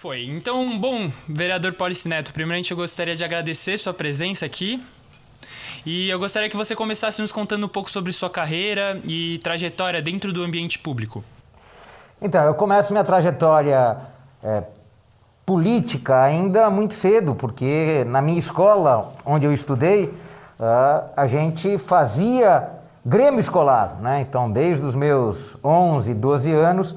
Foi. Então, bom, vereador Paulice Neto, primeiramente eu gostaria de agradecer sua presença aqui. E eu gostaria que você começasse nos contando um pouco sobre sua carreira e trajetória dentro do ambiente público. Então, eu começo minha trajetória é, política ainda muito cedo, porque na minha escola, onde eu estudei, uh, a gente fazia grêmio escolar, né? Então, desde os meus 11, 12 anos,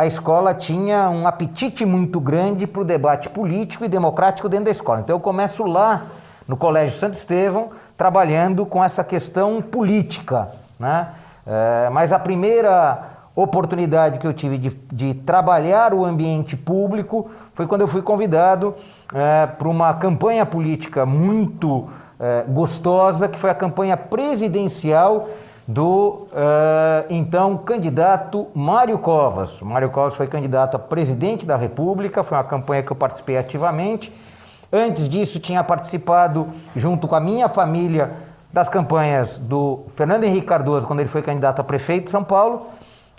a escola tinha um apetite muito grande para o debate político e democrático dentro da escola. Então eu começo lá no Colégio Santo Estevão, trabalhando com essa questão política. Né? É, mas a primeira oportunidade que eu tive de, de, trabalhar o ambiente público foi quando eu fui convidado é, para uma campanha política muito é, gostosa, que foi a campanha presidencial do uh, então candidato Mário Covas. Mário Covas foi candidato a presidente da República, foi uma campanha que eu participei ativamente. Antes disso, tinha participado, junto com a minha família, das campanhas do Fernando Henrique Cardoso, quando ele foi candidato a prefeito de São Paulo,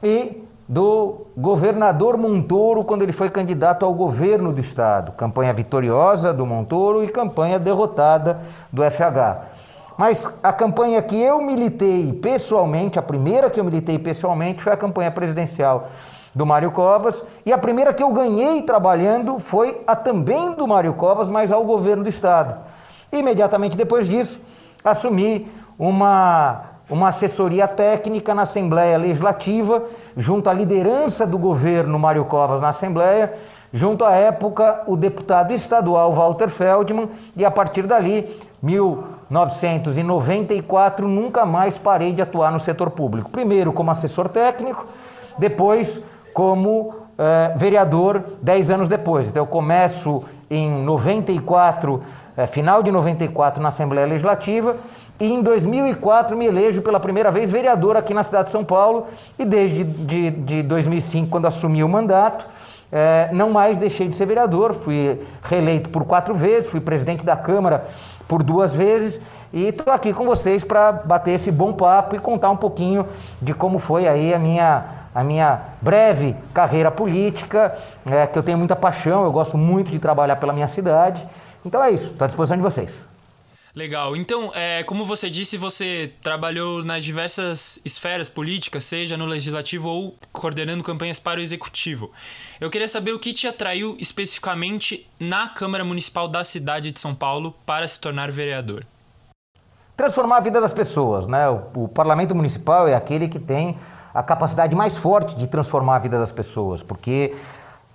e do governador Montoro, quando ele foi candidato ao governo do estado. Campanha vitoriosa do Montoro e campanha derrotada do FH. Mas a campanha que eu militei pessoalmente, a primeira que eu militei pessoalmente foi a campanha presidencial do Mário Covas, e a primeira que eu ganhei trabalhando foi a também do Mário Covas, mas ao governo do estado. Imediatamente depois disso, assumi uma uma assessoria técnica na Assembleia Legislativa, junto à liderança do governo Mário Covas na Assembleia, junto à época o deputado estadual Walter Feldman, e a partir dali, 1994, nunca mais parei de atuar no setor público. Primeiro como assessor técnico, depois como eh, vereador, dez anos depois. Então eu começo em 94, eh, final de 94 na Assembleia Legislativa e em 2004 me elejo pela primeira vez vereador aqui na cidade de São Paulo e desde de, de 2005, quando assumi o mandato, eh, não mais deixei de ser vereador, fui reeleito por quatro vezes, fui presidente da Câmara por duas vezes e estou aqui com vocês para bater esse bom papo e contar um pouquinho de como foi aí a minha, a minha breve carreira política, é, que eu tenho muita paixão, eu gosto muito de trabalhar pela minha cidade. Então é isso, estou à disposição de vocês. Legal. Então, é, como você disse, você trabalhou nas diversas esferas políticas, seja no legislativo ou coordenando campanhas para o executivo. Eu queria saber o que te atraiu especificamente na Câmara Municipal da cidade de São Paulo para se tornar vereador. Transformar a vida das pessoas, né? O, o parlamento municipal é aquele que tem a capacidade mais forte de transformar a vida das pessoas, porque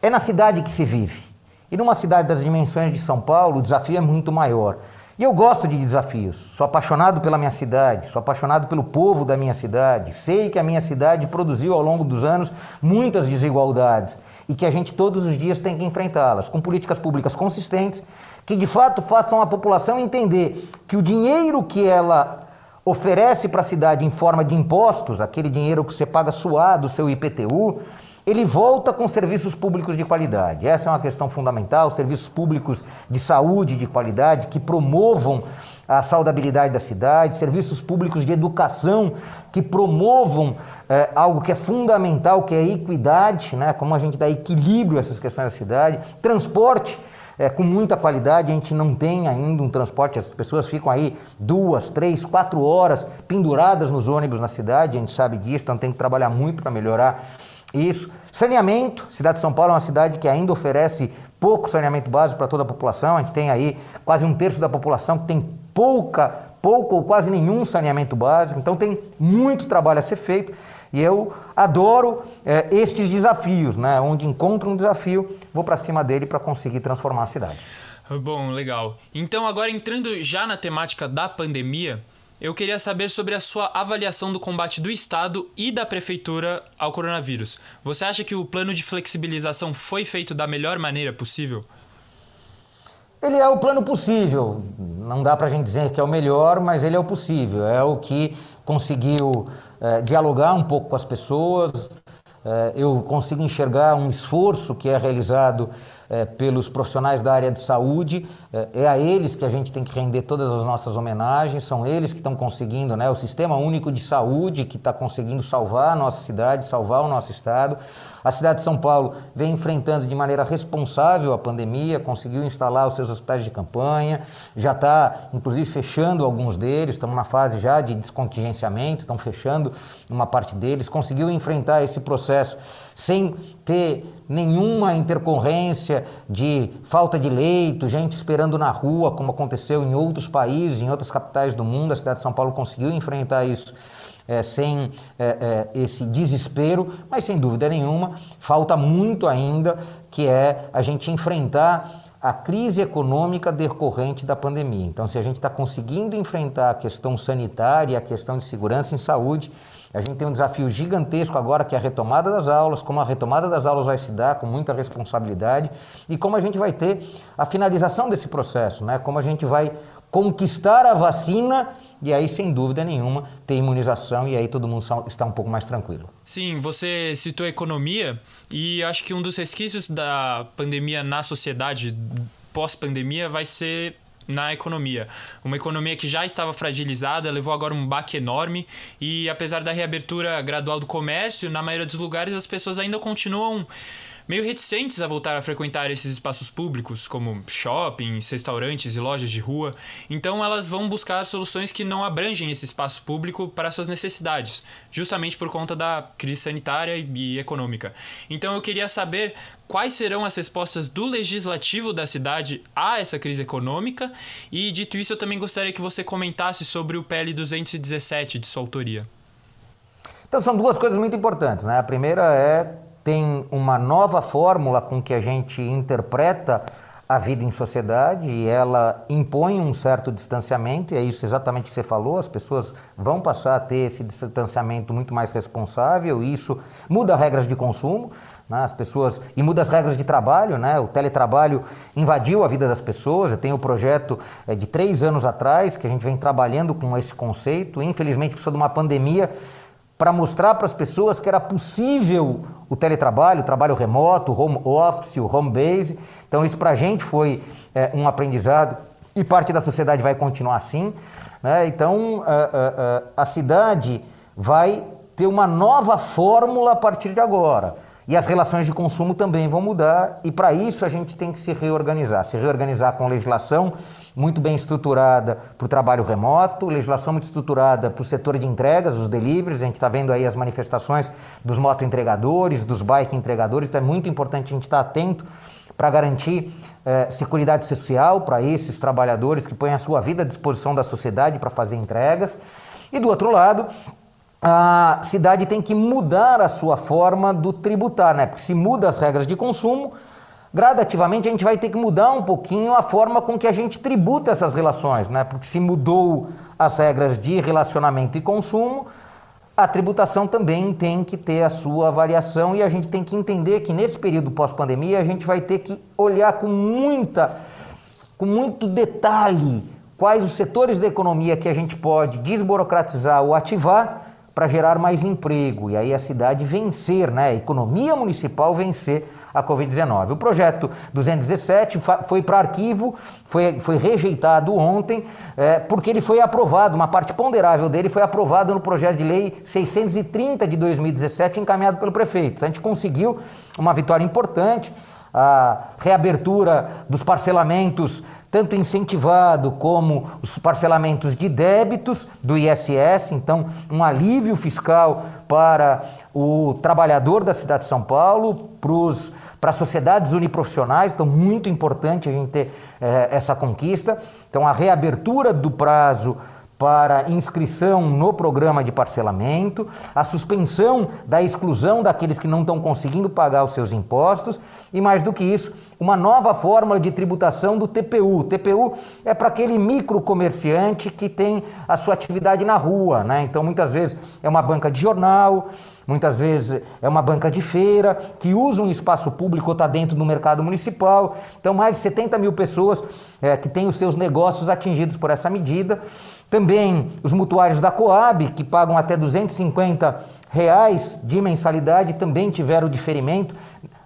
é na cidade que se vive. E numa cidade das dimensões de São Paulo, o desafio é muito maior. E eu gosto de desafios, sou apaixonado pela minha cidade, sou apaixonado pelo povo da minha cidade. Sei que a minha cidade produziu ao longo dos anos muitas desigualdades e que a gente todos os dias tem que enfrentá-las com políticas públicas consistentes que de fato façam a população entender que o dinheiro que ela oferece para a cidade em forma de impostos, aquele dinheiro que você paga suado, seu IPTU, ele volta com serviços públicos de qualidade. Essa é uma questão fundamental, serviços públicos de saúde de qualidade que promovam a saudabilidade da cidade, serviços públicos de educação que promovam é, algo que é fundamental, que é a equidade, né? como a gente dá equilíbrio a essas questões da cidade, transporte é, com muita qualidade, a gente não tem ainda um transporte, as pessoas ficam aí duas, três, quatro horas penduradas nos ônibus na cidade, a gente sabe disso, então tem que trabalhar muito para melhorar isso. Saneamento, cidade de São Paulo é uma cidade que ainda oferece pouco saneamento básico para toda a população. A gente tem aí quase um terço da população que tem pouca, pouco ou quase nenhum saneamento básico. Então tem muito trabalho a ser feito. E eu adoro é, estes desafios, né? Onde encontro um desafio, vou para cima dele para conseguir transformar a cidade. Bom, legal. Então agora entrando já na temática da pandemia, eu queria saber sobre a sua avaliação do combate do Estado e da Prefeitura ao coronavírus. Você acha que o plano de flexibilização foi feito da melhor maneira possível? Ele é o plano possível. Não dá para a gente dizer que é o melhor, mas ele é o possível. É o que conseguiu é, dialogar um pouco com as pessoas. É, eu consigo enxergar um esforço que é realizado é, pelos profissionais da área de saúde. É, é, a eles que a gente tem que render todas as nossas homenagens, são eles que estão conseguindo, né, o Sistema Único de Saúde que está conseguindo salvar a nossa cidade, salvar o nosso estado. A cidade de São Paulo vem enfrentando de maneira responsável a pandemia, conseguiu instalar os seus hospitais de campanha, já está, inclusive, fechando alguns deles, estamos na fase já de descontingenciamento, estão fechando uma parte deles, conseguiu enfrentar esse processo sem ter nenhuma intercorrência de falta de leito, gente esperando na rua, como aconteceu em outros países, em outras capitais do mundo. A cidade de São Paulo conseguiu enfrentar isso é, sem é, é, esse desespero, mas sem dúvida nenhuma, falta muito ainda, que é a gente enfrentar a crise econômica decorrente da pandemia. Então, se a gente está conseguindo enfrentar a questão sanitária, a questão de segurança em saúde, a gente tem um desafio gigantesco agora que é a retomada das aulas, como a retomada das aulas vai se dar com muita responsabilidade e como a gente vai ter a finalização desse processo, né? Como a gente vai conquistar a vacina e aí, sem dúvida nenhuma, tem imunização e aí todo mundo está um pouco mais tranquilo. Sim, você citou a economia e acho que um dos resquícios da pandemia na sociedade pós-pandemia vai ser na economia. Uma economia que já estava fragilizada, levou agora um baque enorme e apesar da reabertura gradual do comércio, na maioria dos lugares as pessoas ainda continuam meio reticentes a voltar a frequentar esses espaços públicos, como shoppings, restaurantes e lojas de rua. Então elas vão buscar soluções que não abrangem esse espaço público para suas necessidades, justamente por conta da crise sanitária e econômica. Então eu queria saber quais serão as respostas do legislativo da cidade a essa crise econômica e dito isso eu também gostaria que você comentasse sobre o PL 217 de sua autoria. Então são duas coisas muito importantes, né? A primeira é tem uma nova fórmula com que a gente interpreta a vida em sociedade e ela impõe um certo distanciamento, e é isso exatamente que você falou, as pessoas vão passar a ter esse distanciamento muito mais responsável, e isso muda regras de consumo, né? as pessoas e muda as regras de trabalho, né? o teletrabalho invadiu a vida das pessoas, eu tenho um projeto é, de três anos atrás que a gente vem trabalhando com esse conceito, infelizmente precisou de uma pandemia para mostrar para as pessoas que era possível o teletrabalho, o trabalho remoto, o home office, o home base. Então, isso para a gente foi é, um aprendizado e parte da sociedade vai continuar assim. Né? Então, a, a, a cidade vai ter uma nova fórmula a partir de agora. E as relações de consumo também vão mudar, e para isso a gente tem que se reorganizar se reorganizar com legislação muito bem estruturada para o trabalho remoto, legislação muito estruturada para o setor de entregas, os deliveries. A gente está vendo aí as manifestações dos moto-entregadores, dos bike-entregadores, então é muito importante a gente estar tá atento para garantir eh, segurança social para esses trabalhadores que põem a sua vida à disposição da sociedade para fazer entregas. E do outro lado, a cidade tem que mudar a sua forma do tributar, né? Porque se muda as regras de consumo, gradativamente a gente vai ter que mudar um pouquinho a forma com que a gente tributa essas relações, né? Porque se mudou as regras de relacionamento e consumo, a tributação também tem que ter a sua variação e a gente tem que entender que nesse período pós-pandemia a gente vai ter que olhar com muita com muito detalhe quais os setores da economia que a gente pode desburocratizar ou ativar para gerar mais emprego e aí a cidade vencer, né? a economia municipal vencer a Covid-19. O projeto 217 foi para arquivo, foi, foi rejeitado ontem, é, porque ele foi aprovado, uma parte ponderável dele foi aprovado no projeto de lei 630 de 2017, encaminhado pelo prefeito. A gente conseguiu uma vitória importante, a reabertura dos parcelamentos tanto incentivado como os parcelamentos de débitos do ISS, então um alívio fiscal para o trabalhador da cidade de São Paulo, para as sociedades uniprofissionais, então muito importante a gente ter é, essa conquista. Então a reabertura do prazo para inscrição no programa de parcelamento, a suspensão da exclusão daqueles que não estão conseguindo pagar os seus impostos e, mais do que isso, uma nova fórmula de tributação do TPU. O TPU é para aquele micro comerciante que tem a sua atividade na rua, né? Então, muitas vezes é uma banca de jornal, muitas vezes é uma banca de feira que usa um espaço público ou está dentro do mercado municipal. Então, mais de 70 mil pessoas é, que têm os seus negócios atingidos por essa medida. Também os mutuários da Coab, que pagam até 250 reais de mensalidade, também tiveram diferimento.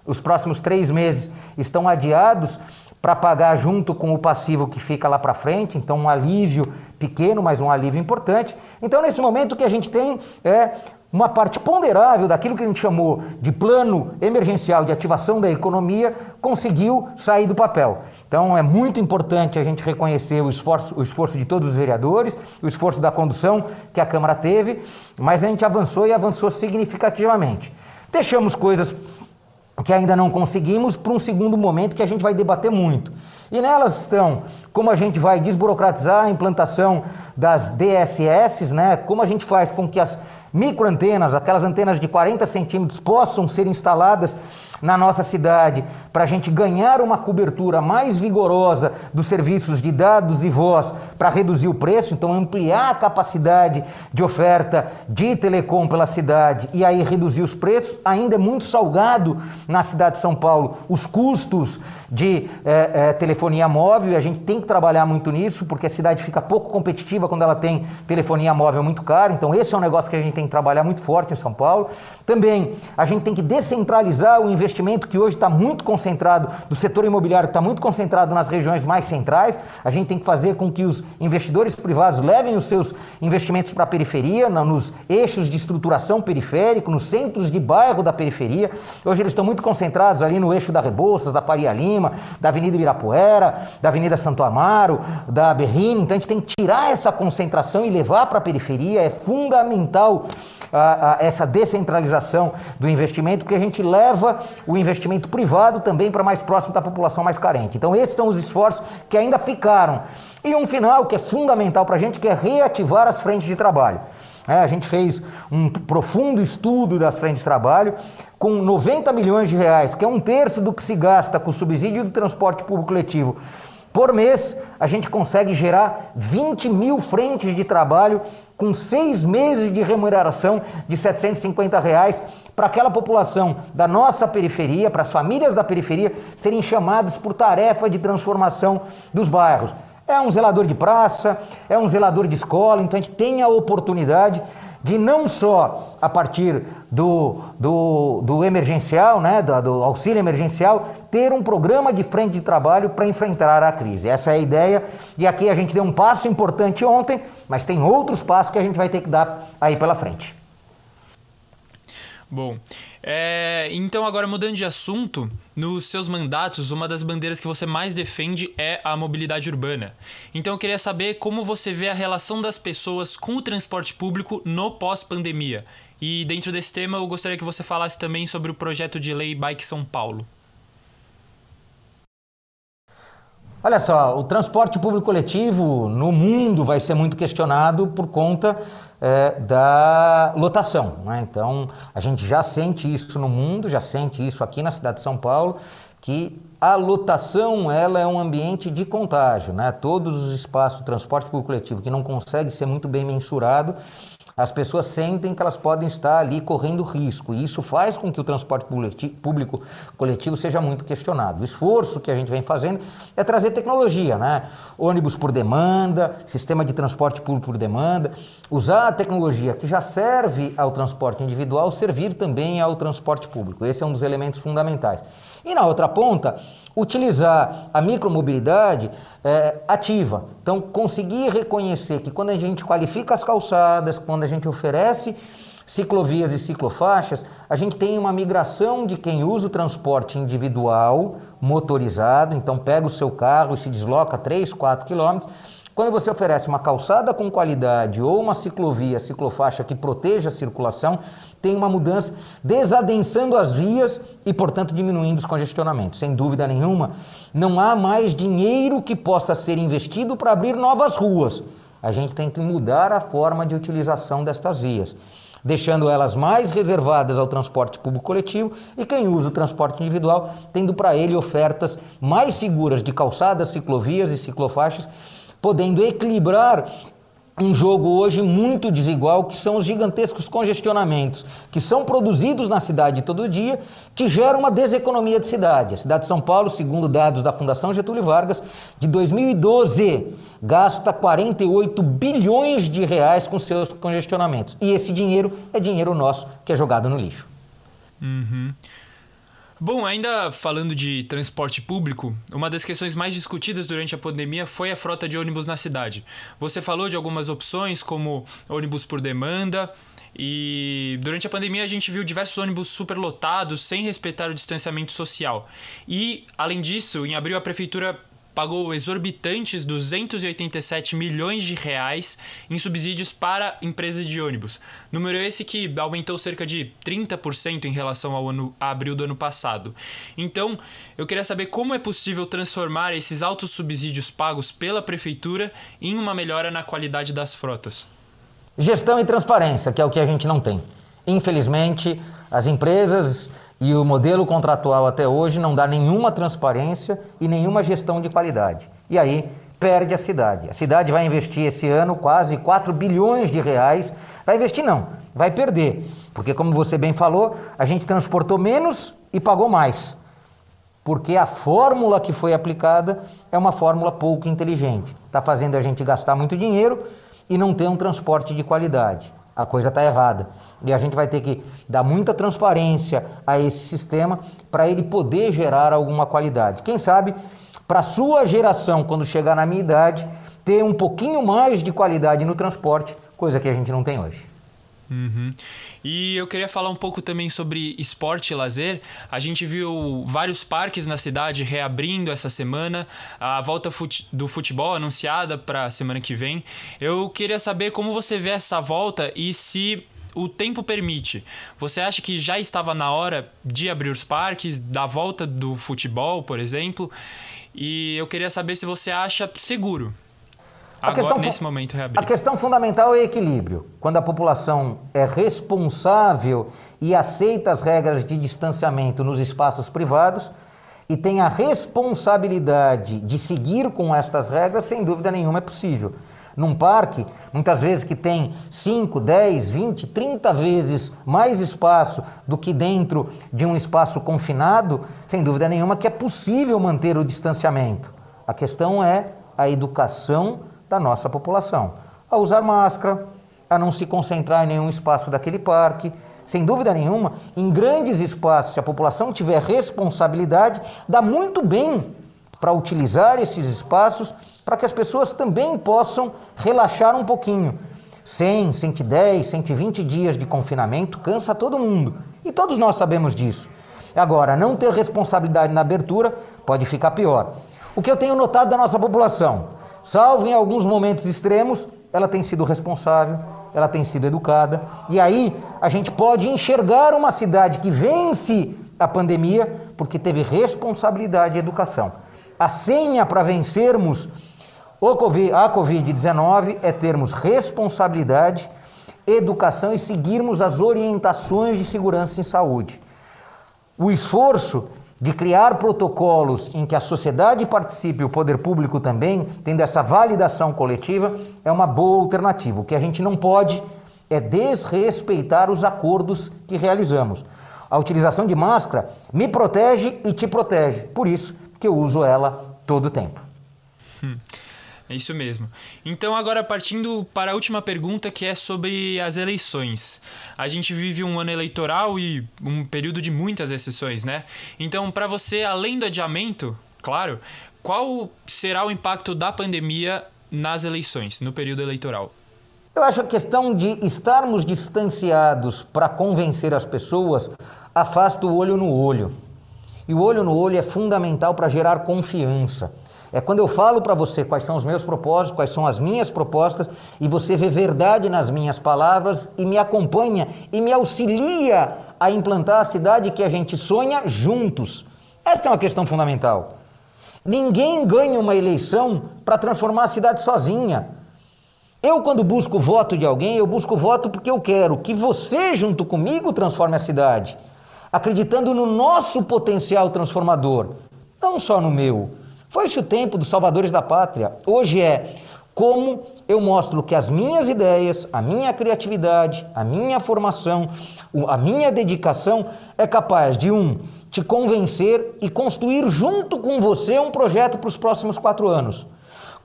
Os próximos três meses estão adiados para pagar junto com o passivo que fica lá para frente, então um alívio pequeno, mas um alívio importante. Então, nesse momento, o que a gente tem é uma parte ponderável daquilo que a gente chamou de plano emergencial de ativação da economia conseguiu sair do papel. Então é muito importante a gente reconhecer o esforço, o esforço de todos os vereadores, o esforço da condução que a Câmara teve, mas a gente avançou e avançou significativamente. Deixamos coisas que ainda não conseguimos para um segundo momento que a gente vai debater muito. E nelas estão como a gente vai desburocratizar a implantação das DSS, né? como a gente faz com que as microantenas, aquelas antenas de 40 centímetros, possam ser instaladas na nossa cidade, para a gente ganhar uma cobertura mais vigorosa dos serviços de dados e voz para reduzir o preço, então ampliar a capacidade de oferta de telecom pela cidade e aí reduzir os preços, ainda é muito salgado na cidade de São Paulo os custos de é, é, telefonia móvel e a gente tem que trabalhar muito nisso, porque a cidade fica pouco competitiva quando ela tem telefonia móvel muito cara. Então, esse é um negócio que a gente tem que trabalhar muito forte em São Paulo. Também, a gente tem que descentralizar o investimento que hoje está muito concentrado, do setor imobiliário, está muito concentrado nas regiões mais centrais. A gente tem que fazer com que os investidores privados levem os seus investimentos para a periferia, nos eixos de estruturação periférico, nos centros de bairro da periferia. Hoje eles estão muito concentrados ali no eixo da Rebouças, da Faria Lima, da Avenida Ibirapuera, da Avenida Santo Amaro, da Berrini. Então a gente tem que tirar essa concentração e levar para a periferia. É fundamental a, a essa descentralização do investimento, porque a gente leva o investimento privado também para mais próximo da população mais carente. Então esses são os esforços que ainda ficaram. E um final que é fundamental para a gente, que é reativar as frentes de trabalho. É, a gente fez um profundo estudo das frentes de trabalho com 90 milhões de reais, que é um terço do que se gasta com subsídio do transporte público coletivo por mês, a gente consegue gerar 20 mil frentes de trabalho com seis meses de remuneração de 750 reais para aquela população da nossa periferia, para as famílias da periferia serem chamadas por tarefa de transformação dos bairros. É um zelador de praça, é um zelador de escola, então a gente tem a oportunidade de não só a partir do, do, do emergencial, né, do, do, auxílio emergencial, ter um programa de frente de trabalho para enfrentar a crise. Essa é a ideia. E aqui a gente deu um passo importante ontem, mas tem outros passos que a gente vai ter que dar aí pela frente. Bom, é, então agora mudando de assunto, nos seus mandatos, uma das bandeiras que você mais defende é a mobilidade urbana. Então eu queria saber como você vê a relação das pessoas com o transporte público no pós-pandemia. E dentro desse tema eu gostaria que você falasse também sobre o projeto de lei Bike São Paulo. Olha só, o transporte público coletivo no mundo vai ser muito questionado por conta é, da lotação. Né? Então, a gente já sente isso no mundo, já sente isso aqui na cidade de São Paulo, que a lotação ela é um ambiente de contágio. Né? Todos os espaços de transporte público coletivo que não consegue ser muito bem mensurado, as pessoas sentem que elas podem estar ali correndo risco, e isso faz com que o transporte público coletivo seja muito questionado. O esforço que a gente vem fazendo é trazer tecnologia, né? Ônibus por demanda, sistema de transporte público por demanda, usar a tecnologia que já serve ao transporte individual servir também ao transporte público. Esse é um dos elementos fundamentais. E na outra ponta, utilizar a micromobilidade é, ativa. Então, conseguir reconhecer que quando a gente qualifica as calçadas, quando a gente oferece ciclovias e ciclofaixas, a gente tem uma migração de quem usa o transporte individual, motorizado, então pega o seu carro e se desloca 3, 4 quilômetros, quando você oferece uma calçada com qualidade ou uma ciclovia, ciclofaixa que proteja a circulação, tem uma mudança desadensando as vias e, portanto, diminuindo os congestionamentos. Sem dúvida nenhuma, não há mais dinheiro que possa ser investido para abrir novas ruas. A gente tem que mudar a forma de utilização destas vias deixando elas mais reservadas ao transporte público coletivo e quem usa o transporte individual tendo para ele ofertas mais seguras de calçadas, ciclovias e ciclofaixas podendo equilibrar um jogo hoje muito desigual, que são os gigantescos congestionamentos que são produzidos na cidade todo dia, que geram uma deseconomia de cidade. A cidade de São Paulo, segundo dados da Fundação Getúlio Vargas, de 2012 gasta 48 bilhões de reais com seus congestionamentos. E esse dinheiro é dinheiro nosso que é jogado no lixo. Uhum. Bom, ainda falando de transporte público, uma das questões mais discutidas durante a pandemia foi a frota de ônibus na cidade. Você falou de algumas opções, como ônibus por demanda, E durante a pandemia a gente viu diversos ônibus superlotados sem respeitar o distanciamento social. E, além disso, em abril a prefeitura pagou exorbitantes 287 milhões de reais em subsídios para empresas de ônibus. Número esse que aumentou cerca de 30% em relação ao ano a abril do ano passado. Então, eu queria saber como é possível transformar esses altos subsídios pagos pela prefeitura em uma melhora na qualidade das frotas. Gestão e transparência, que é o que a gente não tem. Infelizmente, as empresas e o modelo contratual até hoje não dá nenhuma transparência e nenhuma gestão de qualidade. E aí perde a cidade. A cidade vai investir esse ano quase 4 bilhões de reais. Vai investir não, vai perder. Porque como você bem falou, a gente transportou menos e pagou mais. Porque a fórmula que foi aplicada é uma fórmula pouco inteligente. Está fazendo a gente gastar muito dinheiro e não ter um transporte de qualidade a coisa está errada. E a gente vai ter que dar muita transparência a esse sistema para ele poder gerar alguma qualidade. Quem sabe, para a sua geração, quando chegar na minha idade, ter um pouquinho mais de qualidade no transporte, coisa que a gente não tem hoje. Uhum. E eu queria falar um pouco também sobre esporte e lazer. A gente viu vários parques na cidade reabrindo essa semana, a volta do futebol anunciada para a semana que vem. Eu queria saber como você vê essa volta e se o tempo permite. Você acha que já estava na hora de abrir os parques, da volta do futebol, por exemplo? E eu queria saber se você acha seguro Agora, questão, nesse momento, reabrir. A questão fundamental é o equilíbrio. Quando a população é responsável e aceita as regras de distanciamento nos espaços privados e tem a responsabilidade de seguir com estas regras, sem dúvida nenhuma é possível. Num parque, muitas vezes que tem 5, 10, 20, 30 vezes mais espaço do que dentro de um espaço confinado, sem dúvida nenhuma que é possível manter o distanciamento. A questão é a educação da nossa população. A usar máscara, a não se concentrar em nenhum espaço daquele parque. Sem dúvida nenhuma, em grandes espaços, se a população tiver responsabilidade, dá muito bem para utilizar esses espaços para que as pessoas também possam relaxar um pouquinho. 100, 110, 120 dias de confinamento cansa todo mundo. E todos nós sabemos disso. Agora, não ter responsabilidade na abertura pode ficar pior. O que eu tenho notado da nossa população? Salvo em alguns momentos extremos, ela tem sido responsável, ela tem sido educada. E aí a gente pode enxergar uma cidade que vence a pandemia porque teve responsabilidade e educação. A senha para vencermos a Covid-19 é termos responsabilidade, educação e seguirmos as orientações de segurança em saúde. O esforço de criar protocolos em que a sociedade participe e o poder público também, tendo essa validação coletiva, é uma boa alternativa. O que a gente não pode é desrespeitar os acordos que realizamos. A utilização de máscara me protege e te protege. Por isso que eu uso ela todo o tempo. Hum. É isso mesmo. Então, agora partindo para a última pergunta, que é sobre as eleições. A gente vive um ano eleitoral e um período de muitas exceções, né? Então, para você, além do adiamento, claro, qual será o impacto da pandemia nas eleições, no período eleitoral? Eu acho a questão de estarmos distanciados para convencer as pessoas afasta o olho no olho. E o olho no olho é fundamental para gerar confiança. É quando eu falo para você quais são os meus propósitos, quais são as minhas propostas, e você vê verdade nas minhas palavras e me acompanha e me auxilia a implantar a cidade que a gente sonha juntos. Essa é uma questão fundamental. Ninguém ganha uma eleição para transformar a cidade sozinha. Eu, quando busco o voto de alguém, eu busco o voto porque eu quero que você, junto comigo, transforme a cidade, acreditando no nosso potencial transformador, não só no meu. Foi-se o tempo dos salvadores da pátria. Hoje é como eu mostro que as minhas ideias, a minha criatividade, a minha formação, a minha dedicação é capaz de um te convencer e construir junto com você um projeto para os próximos quatro anos.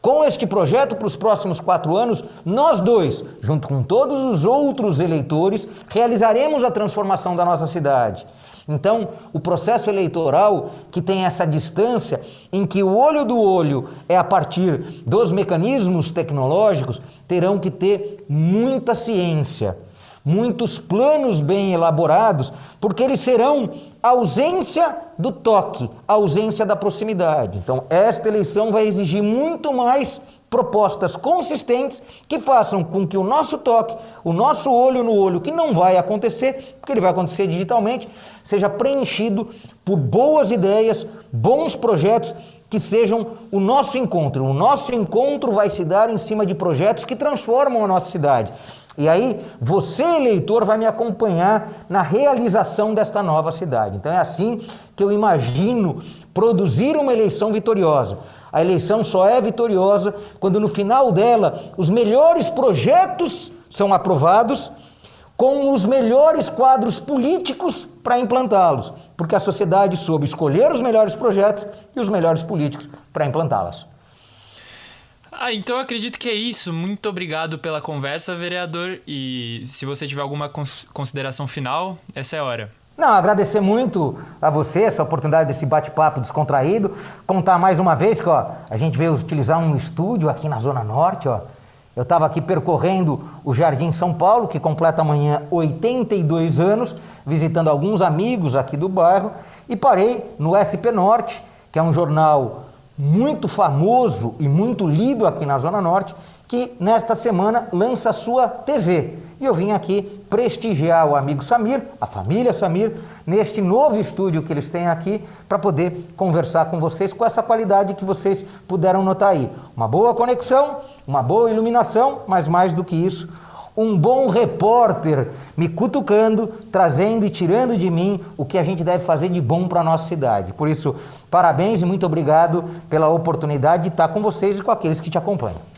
Com este projeto para os próximos quatro anos, nós dois, junto com todos os outros eleitores, realizaremos a transformação da nossa cidade. Então, o processo eleitoral que tem essa distância, em que o olho do olho é a partir dos mecanismos tecnológicos, terão que ter muita ciência, muitos planos bem elaborados, porque eles serão ausência do toque, ausência da proximidade. Então, esta eleição vai exigir muito mais propostas consistentes que façam com que o nosso toque, o nosso olho no olho, que não vai acontecer, porque ele vai acontecer digitalmente, seja preenchido por boas ideias, bons projetos que sejam o nosso encontro. O nosso encontro vai se dar em cima de projetos que transformam a nossa cidade. E aí, você, eleitor, vai me acompanhar na realização desta nova cidade. Então, é assim que eu imagino produzir uma eleição vitoriosa. A eleição só é vitoriosa quando, no final dela, os melhores projetos são aprovados com os melhores quadros políticos para implantá-los, porque a sociedade soube escolher os melhores projetos e os melhores políticos para implantá-los. Ah, então eu acredito que é isso. Muito obrigado pela conversa, vereador. E se você tiver alguma consideração final, essa é a hora. Não, agradecer muito a você essa oportunidade desse bate-papo descontraído. Contar mais uma vez que ó, a gente veio utilizar um estúdio aqui na Zona Norte. Ó. Eu estava aqui percorrendo o Jardim São Paulo, que completa amanhã 82 anos, visitando alguns amigos aqui do bairro, e parei no SP Norte, que é um jornal muito famoso e muito lido aqui na Zona Norte, que nesta semana lança sua TV. E eu vim aqui prestigiar o amigo Samir, a família Samir, neste novo estúdio que eles têm aqui, para poder conversar com vocês com essa qualidade que vocês puderam notar aí. Uma boa conexão, uma boa iluminação, mas mais do que isso, um bom repórter me cutucando, trazendo e tirando de mim o que a gente deve fazer de bom para a nossa cidade. Por isso, parabéns e muito obrigado pela oportunidade de estar com vocês e com aqueles que te acompanham.